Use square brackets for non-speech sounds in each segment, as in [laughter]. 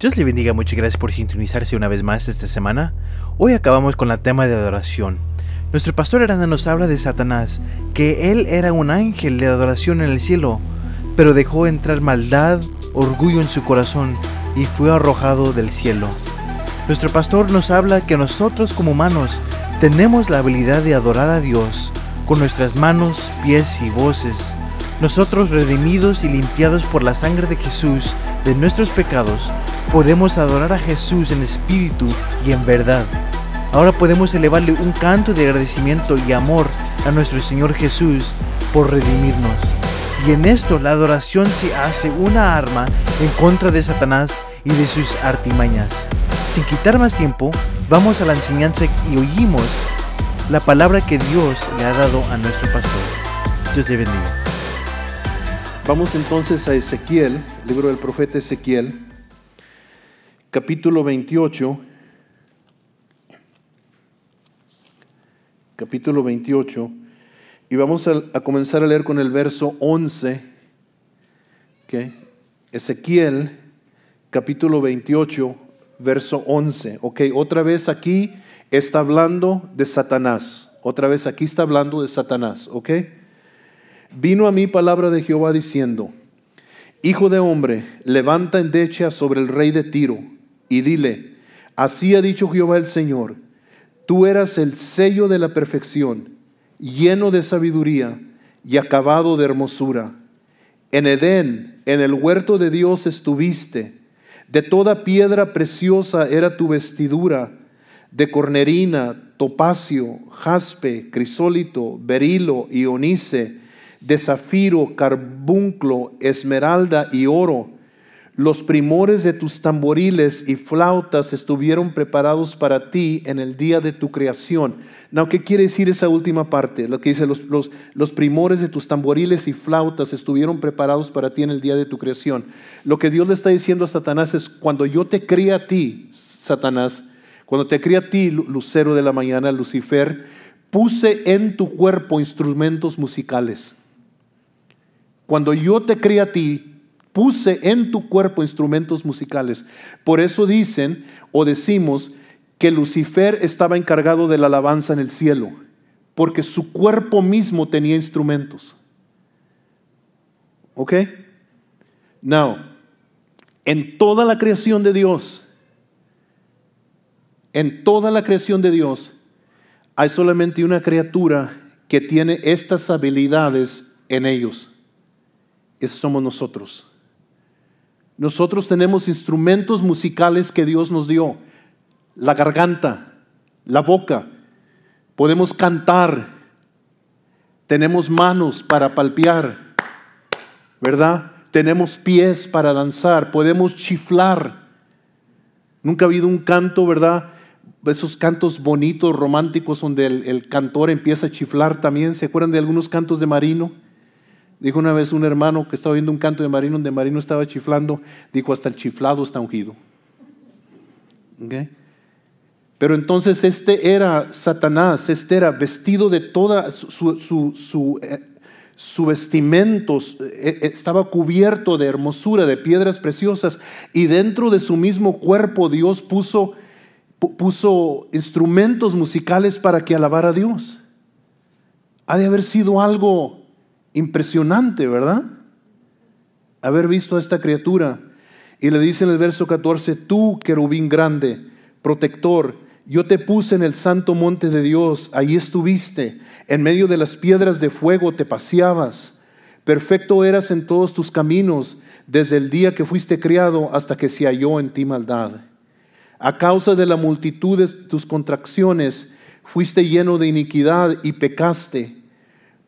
Dios le bendiga, muchas gracias por sintonizarse una vez más esta semana. Hoy acabamos con el tema de adoración. Nuestro pastor Aranda nos habla de Satanás, que él era un ángel de adoración en el cielo, pero dejó entrar maldad, orgullo en su corazón y fue arrojado del cielo. Nuestro pastor nos habla que nosotros como humanos tenemos la habilidad de adorar a Dios con nuestras manos, pies y voces. Nosotros redimidos y limpiados por la sangre de Jesús de nuestros pecados, podemos adorar a Jesús en espíritu y en verdad. Ahora podemos elevarle un canto de agradecimiento y amor a nuestro Señor Jesús por redimirnos. Y en esto la adoración se hace una arma en contra de Satanás y de sus artimañas. Sin quitar más tiempo, vamos a la enseñanza y oímos la palabra que Dios le ha dado a nuestro pastor. Dios te bendiga. Vamos entonces a Ezequiel, libro del profeta Ezequiel, capítulo 28. Capítulo 28. Y vamos a, a comenzar a leer con el verso 11. ¿okay? Ezequiel, capítulo 28, verso 11. Ok, otra vez aquí está hablando de Satanás. Otra vez aquí está hablando de Satanás. Ok. Vino a mí palabra de Jehová diciendo, Hijo de hombre, levanta endecha sobre el rey de Tiro y dile, así ha dicho Jehová el Señor, tú eras el sello de la perfección, lleno de sabiduría y acabado de hermosura. En Edén, en el huerto de Dios estuviste, de toda piedra preciosa era tu vestidura, de cornerina, topacio, jaspe, crisólito, berilo y onice, de zafiro, carbunclo, esmeralda y oro. Los primores de tus tamboriles y flautas estuvieron preparados para ti en el día de tu creación. Now, ¿qué quiere decir esa última parte? Lo que dice, los, los, los primores de tus tamboriles y flautas estuvieron preparados para ti en el día de tu creación. Lo que Dios le está diciendo a Satanás es, cuando yo te crea a ti, Satanás, cuando te crea a ti, lucero de la mañana, Lucifer, puse en tu cuerpo instrumentos musicales. Cuando yo te creé a ti, puse en tu cuerpo instrumentos musicales. Por eso dicen o decimos que Lucifer estaba encargado de la alabanza en el cielo, porque su cuerpo mismo tenía instrumentos. ¿Ok? Now, en toda la creación de Dios, en toda la creación de Dios, hay solamente una criatura que tiene estas habilidades en ellos. Esos somos nosotros. Nosotros tenemos instrumentos musicales que Dios nos dio. La garganta, la boca. Podemos cantar. Tenemos manos para palpear. ¿Verdad? Tenemos pies para danzar. Podemos chiflar. Nunca ha habido un canto, ¿verdad? Esos cantos bonitos, románticos, donde el, el cantor empieza a chiflar también. ¿Se acuerdan de algunos cantos de Marino? Dijo una vez un hermano que estaba viendo un canto de Marino donde Marino estaba chiflando, dijo hasta el chiflado está ungido. Pero entonces este era Satanás, este era vestido de toda su, su, su, eh, vestimento, eh, estaba cubierto de hermosura, de piedras preciosas, y dentro de su mismo cuerpo Dios puso, puso instrumentos musicales para que alabara a Dios. Ha de haber sido algo Impresionante, ¿verdad? Haber visto a esta criatura. Y le dice en el verso 14, tú, querubín grande, protector, yo te puse en el santo monte de Dios, allí estuviste, en medio de las piedras de fuego te paseabas. Perfecto eras en todos tus caminos, desde el día que fuiste criado hasta que se halló en ti maldad. A causa de la multitud de tus contracciones, fuiste lleno de iniquidad y pecaste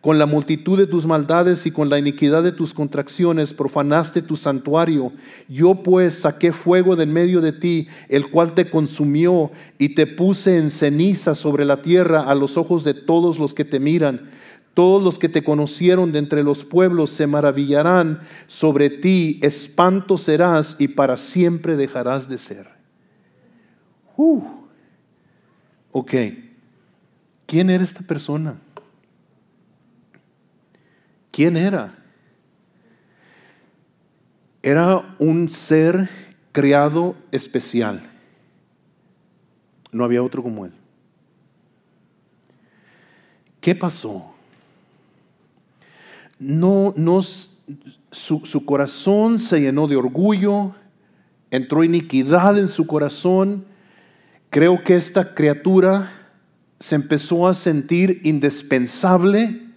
Con la multitud de tus maldades y con la iniquidad de tus contracciones profanaste tu santuario. Yo pues saqué fuego de en medio de ti, el cual te consumió, y te puse en ceniza sobre la tierra a los ojos de todos los que te miran. Todos los que te conocieron de entre los pueblos se maravillarán sobre ti, espanto serás y para siempre dejarás de ser. Uh. Ok, ¿quién era esta persona? ¿Quién era? Era un ser creado especial. No había otro como él. ¿Qué pasó? No, no su, su corazón se llenó de orgullo, entró iniquidad en su corazón. Creo que esta criatura se empezó a sentir indispensable,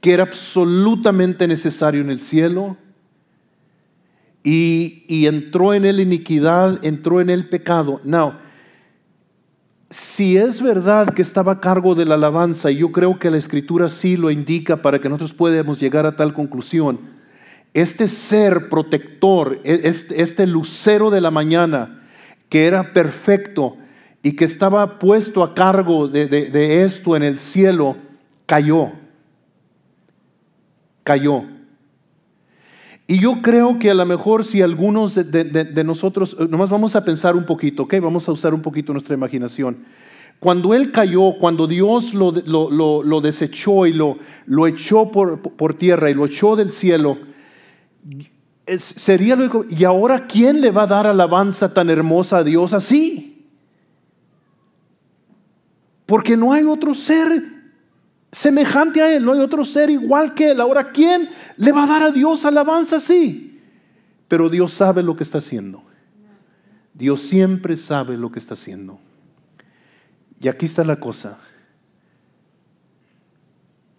que era absolutamente necesario en el cielo. Y, y entró en él iniquidad, entró en él pecado. Now, si es verdad que estaba a cargo de la alabanza, y yo creo que la escritura sí lo indica para que nosotros podamos llegar a tal conclusión, este ser protector, e, este, este, lucero de la mañana, que era perfecto y que estaba puesto a cargo de, de esto en el cielo, cayó. Cayó. Y yo creo que a lo mejor si algunos de, nosotros, eh, nomás vamos a pensar un poquito, ¿ok? Vamos a usar un poquito nuestra imaginación. Cuando él cayó, cuando Dios lo, lo, desechó y lo, lo echó por, por, tierra y lo echó del cielo, sería lo ¿y ahora quién le va a dar alabanza tan hermosa a Dios así? Porque no hay otro ser semejante a Él, no hay otro ser igual que Él. Ahora, ¿quién le va a dar a Dios alabanza? Sí, pero Dios sabe lo que está haciendo. Dios siempre sabe lo que está haciendo. Y aquí está la cosa.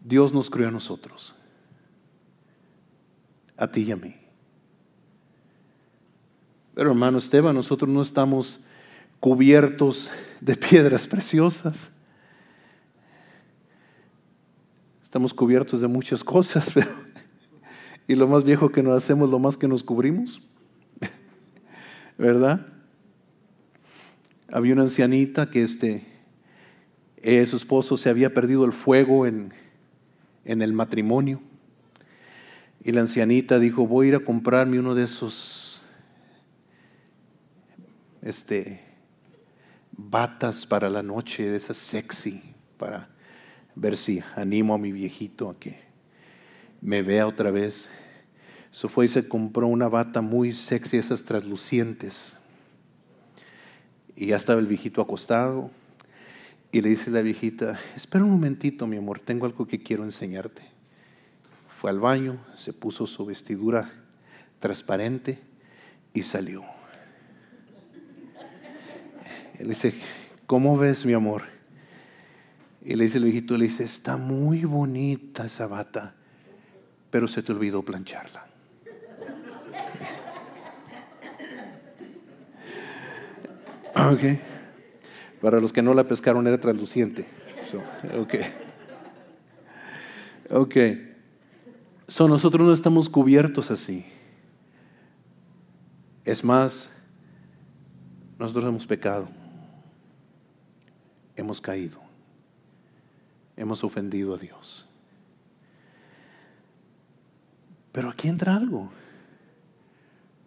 Dios nos creó a nosotros, a ti y a mí. Pero hermano Esteban, nosotros no estamos cubiertos de piedras preciosas. Estamos cubiertos de muchas cosas, [laughs] pero y lo más viejo que nos hacemos, lo más que nos cubrimos. [laughs] ¿Verdad? Había una ancianita que este, eh, su esposo se había perdido el fuego en, en el matrimonio. Y la ancianita dijo, voy a ir a comprarme uno de esos este, batas para la noche, de esas sexy, para ver si animo a mi viejito a que me vea otra vez. Eso fue y se compró una bata muy sexy, esas traslucientes. Y ya estaba el viejito acostado. Y le dice la viejita, espera un momentito, mi amor, tengo algo que quiero enseñarte. Fue al baño, se puso su vestidura transparente y salió. Él dice, ¿cómo ves, mi amor? Y le dice el viejito, le dice, está muy bonita esa bata, pero se te olvidó plancharla. [laughs] Ok. Para los que no la pescaron era transluciente. ok. Ok. So, nosotros no estamos cubiertos así. Es más, nosotros hemos pecado. Hemos caído hemos ofendido a Dios. Pero aquí entra algo.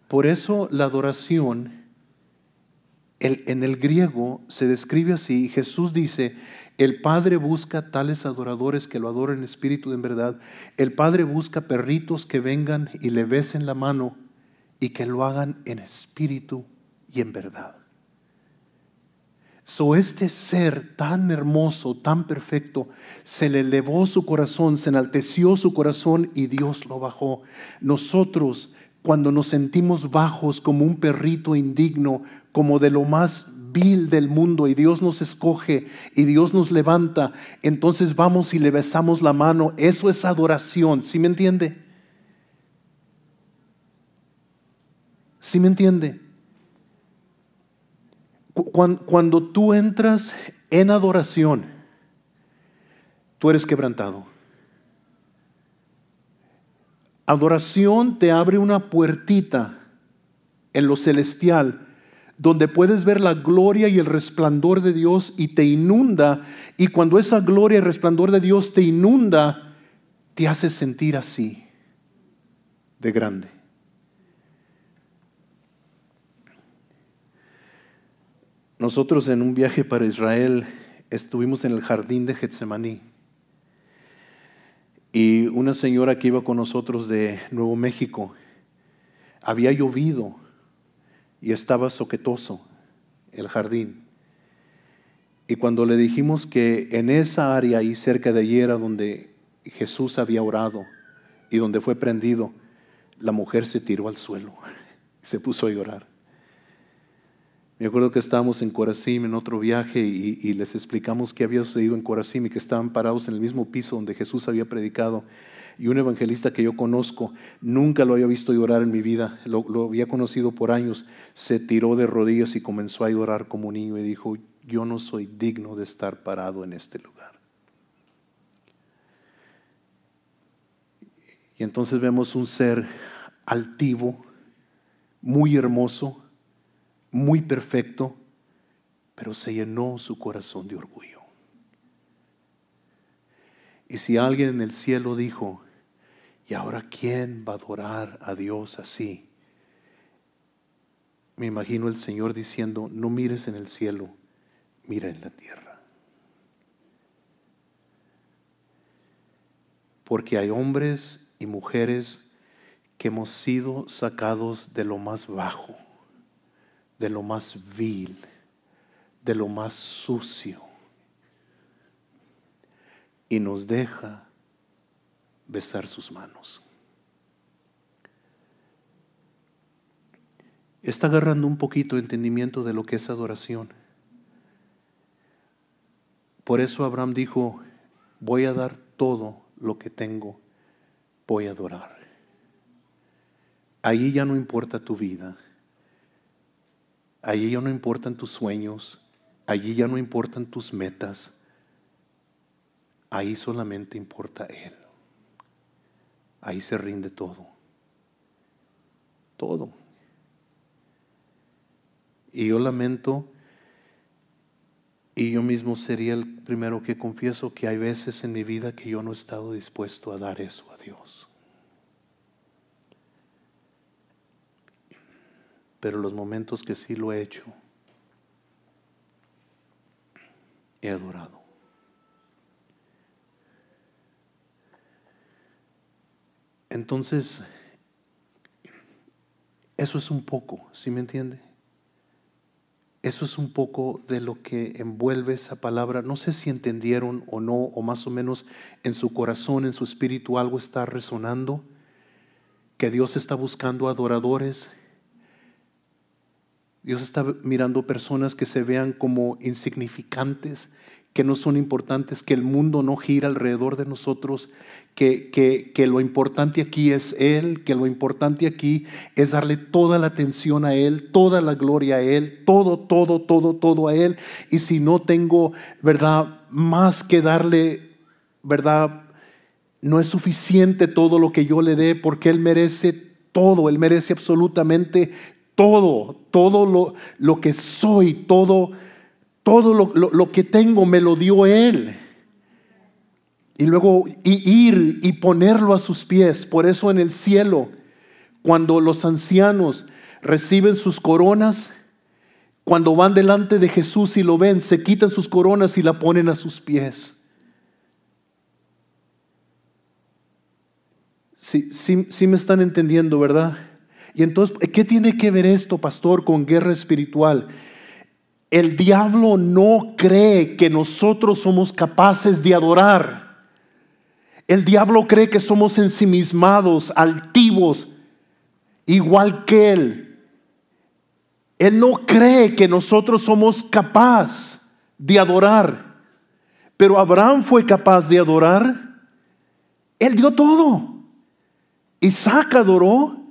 Por eso la adoración en el griego se describe así. Jesús dice, el Padre busca tales adoradores que lo adoren en espíritu en verdad. El Padre busca perritos que vengan y le besen la mano y que lo hagan en espíritu y en verdad. So este ser tan hermoso, tan perfecto, se le elevó su corazón, se enalteció su corazón y Dios lo bajó. Nosotros, cuando nos sentimos bajos como un perrito indigno, como de lo más vil del mundo y Dios nos escoge y Dios nos levanta, entonces vamos y le besamos la mano. Eso es adoración, ¿sí me entiende? ¿Sí me entiende? Cuando, tú entras en adoración, tú eres quebrantado. Adoración te abre una puertita en lo celestial donde puedes ver la gloria y el resplandor de Dios y te inunda. Y cuando esa gloria y resplandor de Dios te inunda, te hace sentir así de grande? Nosotros en un viaje para Israel estuvimos en el jardín de Getsemaní y una señora que iba con nosotros de Nuevo México, había llovido y estaba soquetoso el jardín. Y cuando le dijimos que en esa área ahí cerca de allí era donde Jesús había orado y donde fue prendido, la mujer se tiró al suelo, [laughs] se puso a llorar. Me acuerdo que estábamos en Corazim en otro viaje y, les explicamos qué había sucedido en Corazim y que estaban parados en el mismo piso donde Jesús había predicado. Y un evangelista que yo conozco, nunca lo había visto llorar en mi vida, lo, lo había conocido por años, se tiró de rodillas y comenzó a llorar como niño y dijo, yo no soy digno de estar parado en este lugar. Y entonces vemos un ser altivo, muy hermoso, muy perfecto, pero se llenó su corazón de orgullo. Y si alguien en el cielo dijo, ¿y ahora quién va a adorar a Dios así? Me imagino el Señor diciendo, no mires en el cielo, mira en la tierra. Porque hay hombres y mujeres que hemos sido sacados de lo más bajo de lo más vil, de lo más sucio, y nos deja besar sus manos. Está agarrando un poquito de entendimiento de lo que es adoración. Por eso Abraham dijo, voy a dar todo lo que tengo, voy a adorar. Ahí ya no importa tu vida, Allí ya no importan tus sueños, allí ya no importan tus metas, ahí solamente importa Él. Ahí se rinde todo. Todo. Y yo lamento, y yo mismo sería el primero que confieso que hay veces en mi vida que yo no he estado dispuesto a dar eso a Dios. Pero los momentos que sí lo he hecho, he adorado. Entonces, eso es un poco, ¿sí me entiende? Eso es un poco de lo que envuelve esa palabra. No sé si entendieron o no, o más o menos en su corazón, en su espíritu algo está resonando, que Dios está buscando adoradores Dios está mirando personas que se vean como insignificantes, que no son importantes, que el mundo no gira alrededor de nosotros, que, que, lo importante aquí es Él, que lo importante aquí es darle toda la atención a Él, toda la gloria a Él, todo, todo, todo, todo a Él. Y si no tengo, ¿verdad? Más que darle, ¿verdad? No es suficiente todo lo que yo le dé porque Él merece todo, Él merece absolutamente todo, todo lo, lo que soy, todo, todo lo, lo, que tengo me lo dio Él. Y luego ir y ponerlo a sus pies. Por eso en el cielo, cuando los ancianos reciben sus coronas, cuando van delante de Jesús y lo ven, se quitan sus coronas y la ponen a sus pies. Sí, sí, sí me están entendiendo, ¿verdad? Y entonces, ¿qué tiene que ver esto, pastor, con guerra espiritual? El diablo no cree que nosotros somos capaces de adorar. El diablo cree que somos ensimismados, altivos, igual que él. Él no cree que nosotros somos capaces de adorar. Pero Abraham fue capaz de adorar. Él dio todo. Isaac adoró.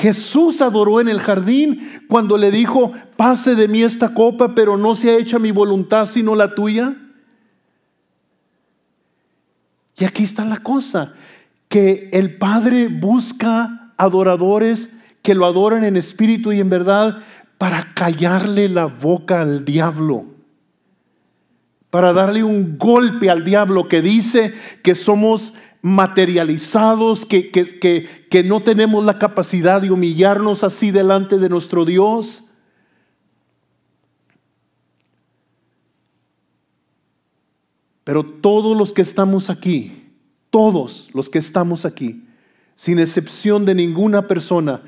Jesús adoró en el jardín cuando le dijo, pase de mí esta copa, pero no sea hecha mi voluntad sino la tuya. Y aquí está la cosa, que el Padre busca adoradores que lo adoran en espíritu y en verdad para callarle la boca al diablo, para darle un golpe al diablo que dice que somos materializados, que, que, que, no tenemos la capacidad de humillarnos así delante de nuestro Dios. Pero todos los que estamos aquí, todos los que estamos aquí, sin excepción de ninguna persona,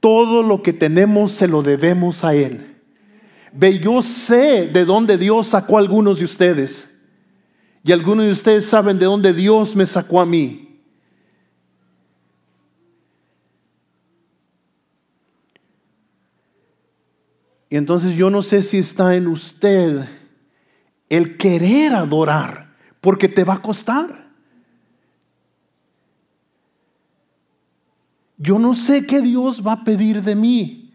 todo lo que tenemos se lo debemos a Él. Ve, yo sé de dónde Dios sacó a algunos de ustedes. Y algunos de ustedes saben de dónde Dios me sacó a mí. Y entonces yo no sé si está en usted el querer adorar, porque te va a costar. Yo no sé qué Dios va a pedir de mí,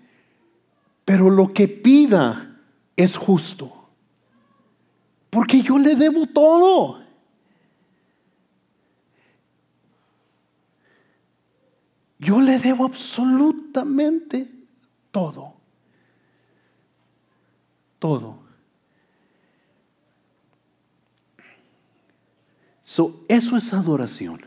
pero lo que pida es justo. Porque yo le debo todo. Yo le debo absolutamente todo. Todo. eso es adoración.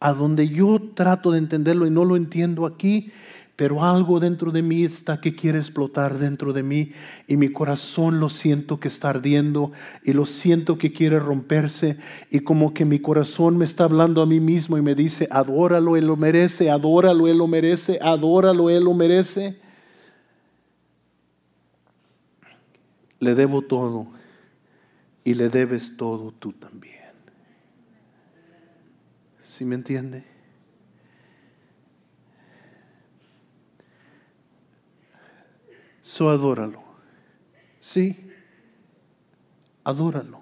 A donde yo trato de entenderlo y no lo entiendo aquí, pero algo dentro de mí está que quiere explotar dentro de mí y mi corazón lo siento que está ardiendo y lo siento que quiere romperse y como que mi corazón me está hablando a mí mismo y me dice, adóralo, Él lo merece, adóralo, Él lo merece, adóralo, Él lo merece. Le debo todo y le debes todo tú también. ¿Sí me entiende? So adóralo. Sí, adóralo.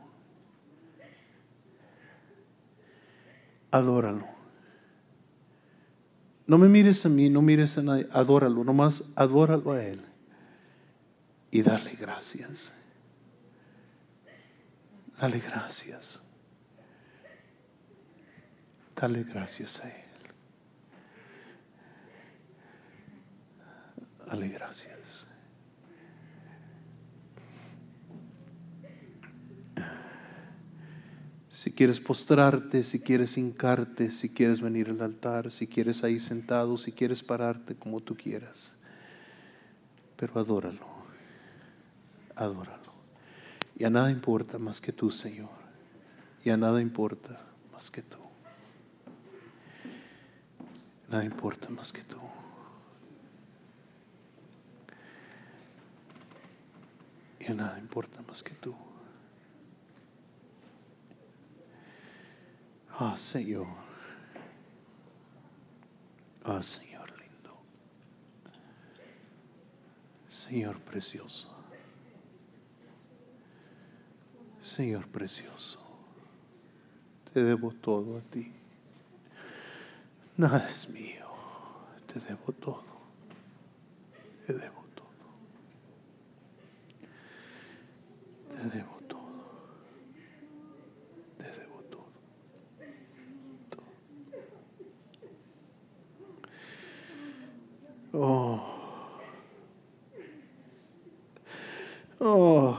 Adóralo. No me mires a mí, no mires a nadie, adóralo, nomás adóralo a Él y dale gracias. Dale gracias. Dale gracias a Él. Dale gracias. Si quieres postrarte, si quieres hincarte, si quieres venir al altar, si quieres ahí sentado, si quieres pararte como tú quieras. Pero adóralo, adóralo. Y a nada importa más que tú, Señor. Y a nada importa más que tú. Nada importa más que tú. Y nada importa más que tú. Ah, Señor. Ah, Señor lindo. Señor precioso. Señor precioso. Te debo todo a ti. Nada es mío. Te debo todo. Te debo todo. Te debo todo. Te debo todo. Oh. Oh.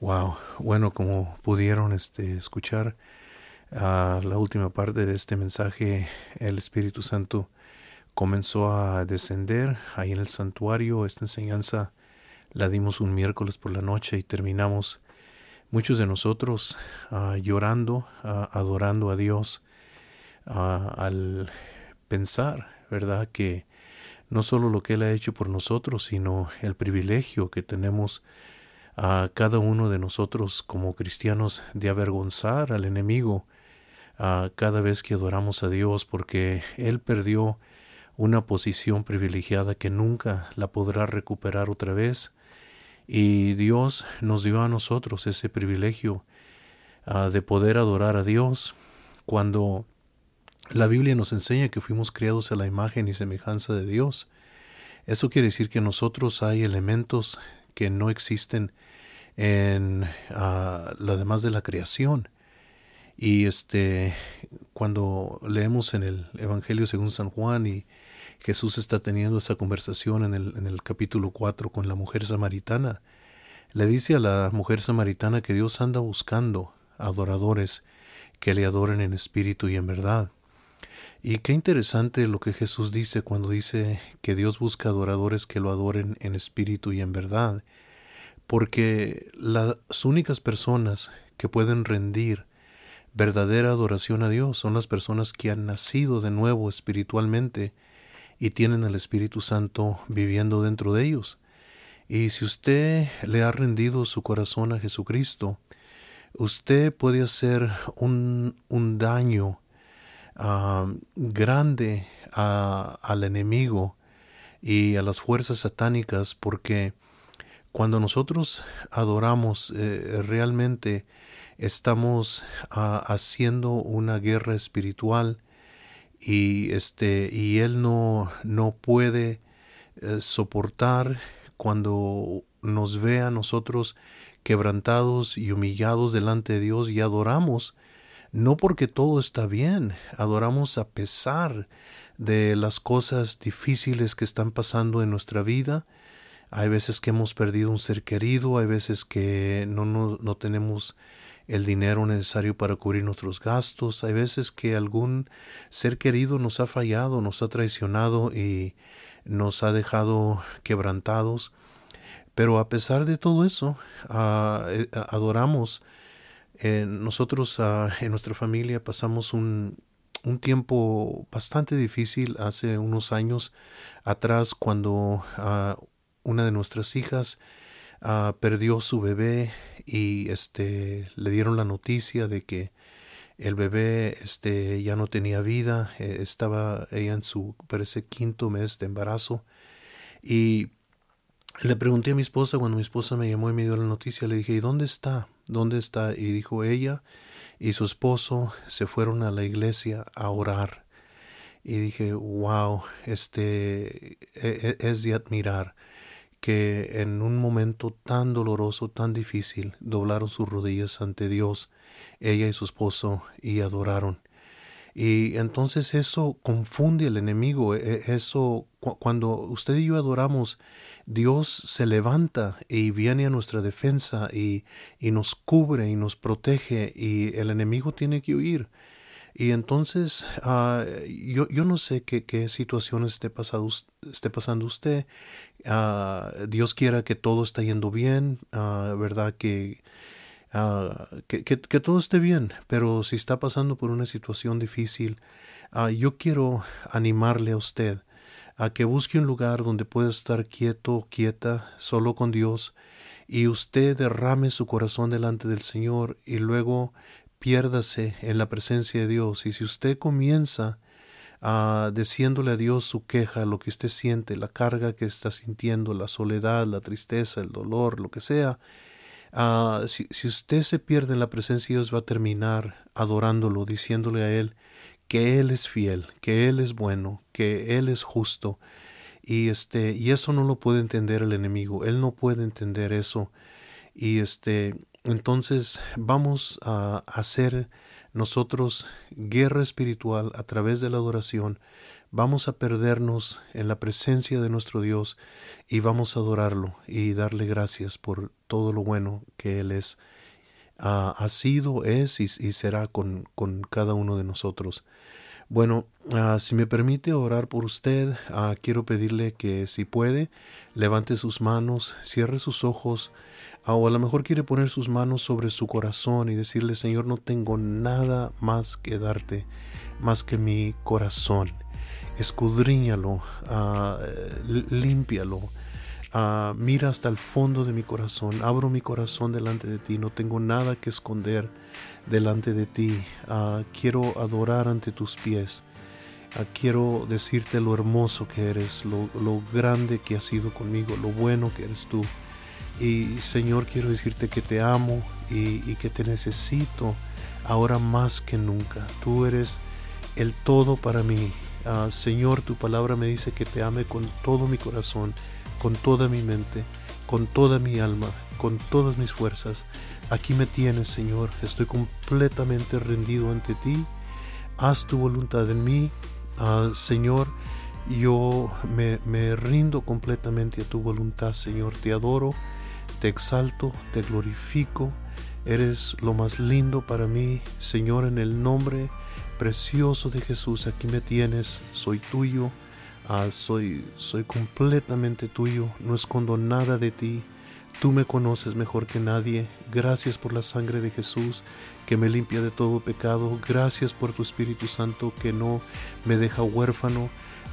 Wow, bueno, como pudieron este, escuchar a la última parte de este mensaje, el Espíritu Santo comenzó a descender ahí en el santuario. Esta enseñanza la dimos un miércoles por la noche y terminamos muchos de nosotros uh, llorando, uh, adorando a Dios uh, al pensar, ¿verdad? Que no solo lo que Él ha hecho por nosotros, sino el privilegio que tenemos a cada uno de nosotros como cristianos de avergonzar al enemigo cada vez que adoramos a Dios porque Él perdió una posición privilegiada que nunca la podrá recuperar otra vez y Dios nos dio a nosotros ese privilegio de poder adorar a Dios cuando la Biblia nos enseña que fuimos creados a la imagen y semejanza de Dios. Eso quiere decir que nosotros hay elementos que no existen en uh, lo demás de la creación. Y este, cuando leemos en el Evangelio según San Juan y Jesús está teniendo esa conversación en el, capítulo 4 con la mujer samaritana, le dice a la mujer samaritana que Dios anda buscando adoradores que le adoren en espíritu y en verdad. Y qué interesante lo que Jesús dice cuando dice que Dios busca adoradores que lo adoren en espíritu y en verdad, porque las únicas personas que pueden rendir verdadera adoración a Dios son las personas que han nacido de nuevo espiritualmente y tienen el Espíritu Santo viviendo dentro de ellos. Y si usted le ha rendido su corazón a Jesucristo, usted puede hacer un, un daño ah, grande al enemigo y a las fuerzas satánicas porque cuando nosotros adoramos eh, realmente estamos ah, haciendo una guerra espiritual y este y él no no puede eh, soportar cuando nos ve a nosotros quebrantados y humillados delante de Dios y adoramos no porque todo está bien, adoramos a pesar de las cosas difíciles que están pasando en nuestra vida. Hay veces que hemos perdido un ser querido, hay veces que no, no, no tenemos el dinero necesario para cubrir nuestros gastos. Hay veces que algún ser querido nos ha fallado, nos ha traicionado y nos ha dejado quebrantados. Pero a pesar de todo eso, ah, eh, adoramos. Eh, nosotros ah, en nuestra familia pasamos un, un, tiempo bastante difícil hace unos años atrás cuando ah, una de nuestras hijas perdió su bebé y este le dieron la noticia de que el bebé este ya no tenía vida eh, estaba ella en su parece quinto mes de embarazo y le pregunté a mi esposa cuando mi esposa me llamó y me dio la noticia le dije ¿y dónde está? ¿dónde está? y dijo ella y su esposo se fueron a la iglesia a orar y dije wow este e, e, es de admirar que en un momento tan doloroso, tan difícil, doblaron sus rodillas ante Dios, ella y su esposo, y adoraron. Y entonces eso confunde al enemigo, e, eso cuando usted y yo adoramos, Dios se levanta y viene a nuestra defensa y, y nos cubre y nos protege y el enemigo tiene que huir. Y entonces, uh, yo, yo, no sé qué, situación esté, pasado, esté pasando usted. Uh, Dios quiera que todo esté yendo bien, uh, ¿verdad? Que, que, todo esté bien. Pero si está pasando por una situación difícil, yo quiero animarle a usted a que busque un lugar donde pueda estar quieto, quieta, solo con Dios, y usted derrame su corazón delante del Señor y luego piérdase en la presencia de Dios. Y si usted comienza a diciéndole a Dios su queja, lo que usted siente, la carga que está sintiendo, la soledad, la tristeza, el dolor, lo que sea, uh, si, si, usted se pierde en la presencia de Dios, va a terminar adorándolo, diciéndole a Él que Él es fiel, que Él es bueno, que Él es justo. Y este, y eso no lo puede entender el enemigo, él no puede entender eso. Y este, entonces vamos a hacer nosotros guerra espiritual a través de la adoración. Vamos a perdernos en la presencia de nuestro Dios y vamos a adorarlo y darle gracias por todo lo bueno que Él es, ha sido, es y, y será con, con cada uno de nosotros. Bueno, uh, si me permite orar por usted, uh, quiero pedirle que si puede, levante sus manos, cierre sus ojos, uh, o a lo mejor quiere poner sus manos sobre su corazón y decirle, Señor, no tengo nada más que darte, más que mi corazón. Escudriñalo, límpialo. mira hasta el fondo de mi corazón, abro mi corazón delante de ti, no tengo nada que esconder delante de ti. Uh, quiero adorar ante tus pies. Uh, quiero decirte lo hermoso que eres, lo, grande que has sido conmigo, lo bueno que eres tú. Y Señor, quiero decirte que te amo y, que te necesito ahora más que nunca. Tú eres el todo para mí. Uh, Señor, tu palabra me dice que te ame con todo mi corazón, con toda mi mente, con toda mi alma, con todas mis fuerzas. Aquí me tienes, Señor. Estoy completamente rendido ante ti. haz tu voluntad en mí, ah, Señor. Yo me, me rindo completamente a tu voluntad, Señor. Te adoro, te exalto, te glorifico. Eres lo más lindo para mí, Señor, en el nombre precioso de Jesús. Aquí me tienes, soy tuyo, ah, soy, soy completamente tuyo, no escondo nada de ti. Tú me conoces mejor que nadie. Gracias por la sangre de Jesús que me limpia de todo pecado. Gracias por tu Espíritu Santo que no me deja huérfano.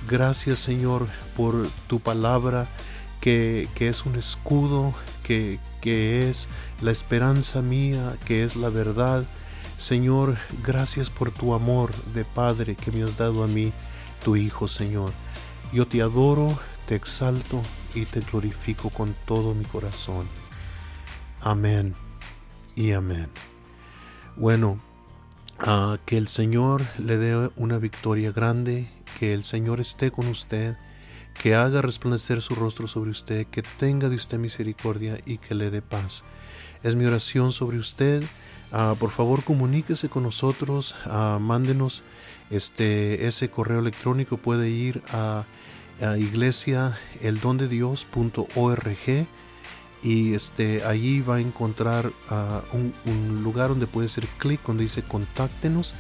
Gracias Señor por tu palabra que, es un escudo, que, que es la esperanza mía, que es la verdad. Señor, gracias por tu amor de Padre que me has dado a mí, tu Hijo, Señor. Yo te adoro, te exalto y te glorifico con todo mi corazón. Amén y amén. Bueno, ah, que el Señor le dé una victoria grande, que el Señor esté con usted que haga resplandecer su rostro sobre usted, que tenga de usted misericordia y que le dé paz. Es mi oración sobre usted. Ah, por favor, comuníquese con nosotros, uh, mándenos este, ese correo electrónico. Puede ir a, a y este, allí va a encontrar ah, un, lugar donde puede hacer clic donde dice contáctenos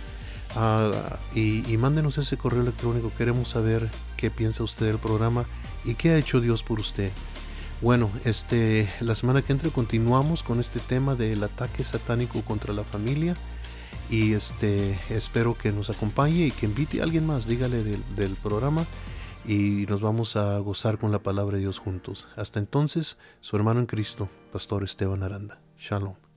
Ah, y, mándenos ese correo electrónico. Queremos saber qué piensa usted del programa y qué ha hecho Dios por usted. Bueno, este, la semana que entra continuamos con este tema del ataque satánico contra la familia. Y este, espero que nos acompañe y que invite a alguien más. Dígale del, del programa y nos vamos a gozar con la palabra de Dios juntos. Hasta entonces, su hermano en Cristo, Pastor Esteban Aranda. Shalom.